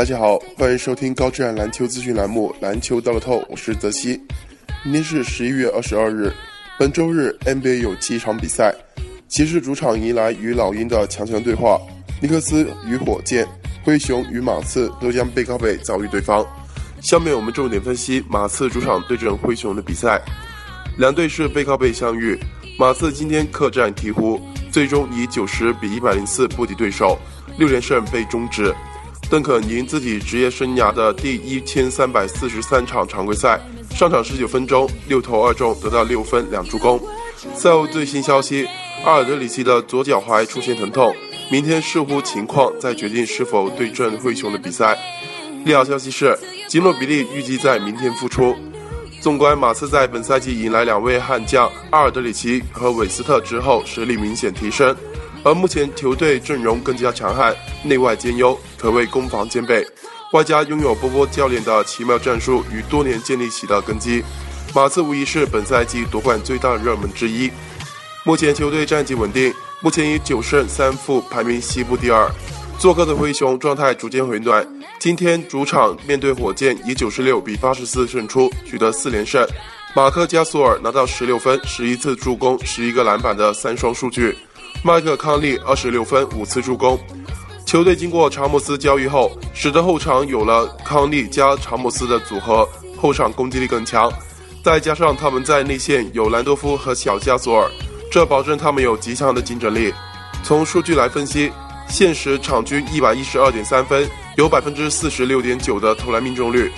大家好，欢迎收听高质量篮球资讯栏目《篮球到了透》，我是泽西。明天是十一月二十二日，本周日 NBA 有七场比赛，骑士主场迎来与老鹰的强强对话，尼克斯与火箭，灰熊与马刺都将背靠背遭遇对方。下面我们重点分析马刺主场对阵灰熊的比赛，两队是背靠背相遇，马刺今天客战鹈鹕，最终以九十比一百零四不敌对手，六连胜被终止。邓肯赢自己职业生涯的第一千三百四十三场常规赛，上场十九分钟，六投二中，得到六分两助攻。赛后最新消息，阿尔德里奇的左脚踝出现疼痛，明天视乎情况再决定是否对阵灰熊的比赛。利好消息是，吉诺比利预计在明天复出。纵观马刺在本赛季迎来两位悍将阿尔德里奇和韦斯特之后，实力明显提升。而目前球队阵容更加强悍，内外兼优，可谓攻防兼备。外加拥有波波教练的奇妙战术与多年建立起的根基，马刺无疑是本赛季夺冠最大热门之一。目前球队战绩稳定，目前以九胜三负排名西部第二。做客的灰熊状态逐渐回暖，今天主场面对火箭以九十六比八十四胜出，取得四连胜。马克加索尔拿到十六分、十一次助攻、十一个篮板的三双数据。麦克康利二十六分五次助攻，球队经过查姆斯交易后，使得后场有了康利加查姆斯的组合，后场攻击力更强。再加上他们在内线有兰多夫和小加索尔，这保证他们有极强的竞争力。从数据来分析，现时场均一百一十二点三分，有百分之四十六点九的投篮命中率。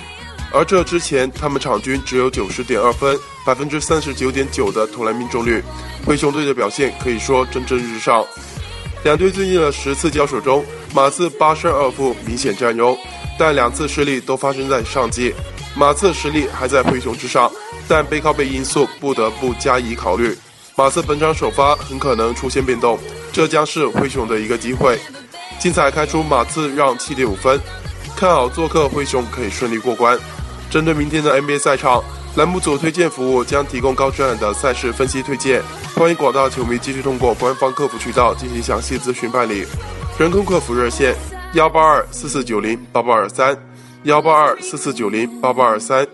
而这之前，他们场均只有九十点二分，百分之三十九点九的投篮命中率。灰熊队的表现可以说蒸蒸日上。两队最近的十次交手中，马刺八胜二负，明显占优，但两次失利都发生在上季。马刺实力还在灰熊之上，但背靠背因素不得不加以考虑。马刺本场首发很可能出现变动，这将是灰熊的一个机会。精彩开出马刺让七点五分，看好做客灰熊可以顺利过关。针对明天的 NBA 赛场，栏目组推荐服务将提供高质量的赛事分析推荐，欢迎广大球迷继续通过官方客服渠道进行详细咨询办理。人工客服热线：幺八二四四九零八八二三，幺八二四四九零八八二三。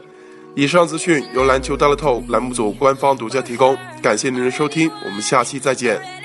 以上资讯由篮球大乐透栏目组官方独家提供，感谢您的收听，我们下期再见。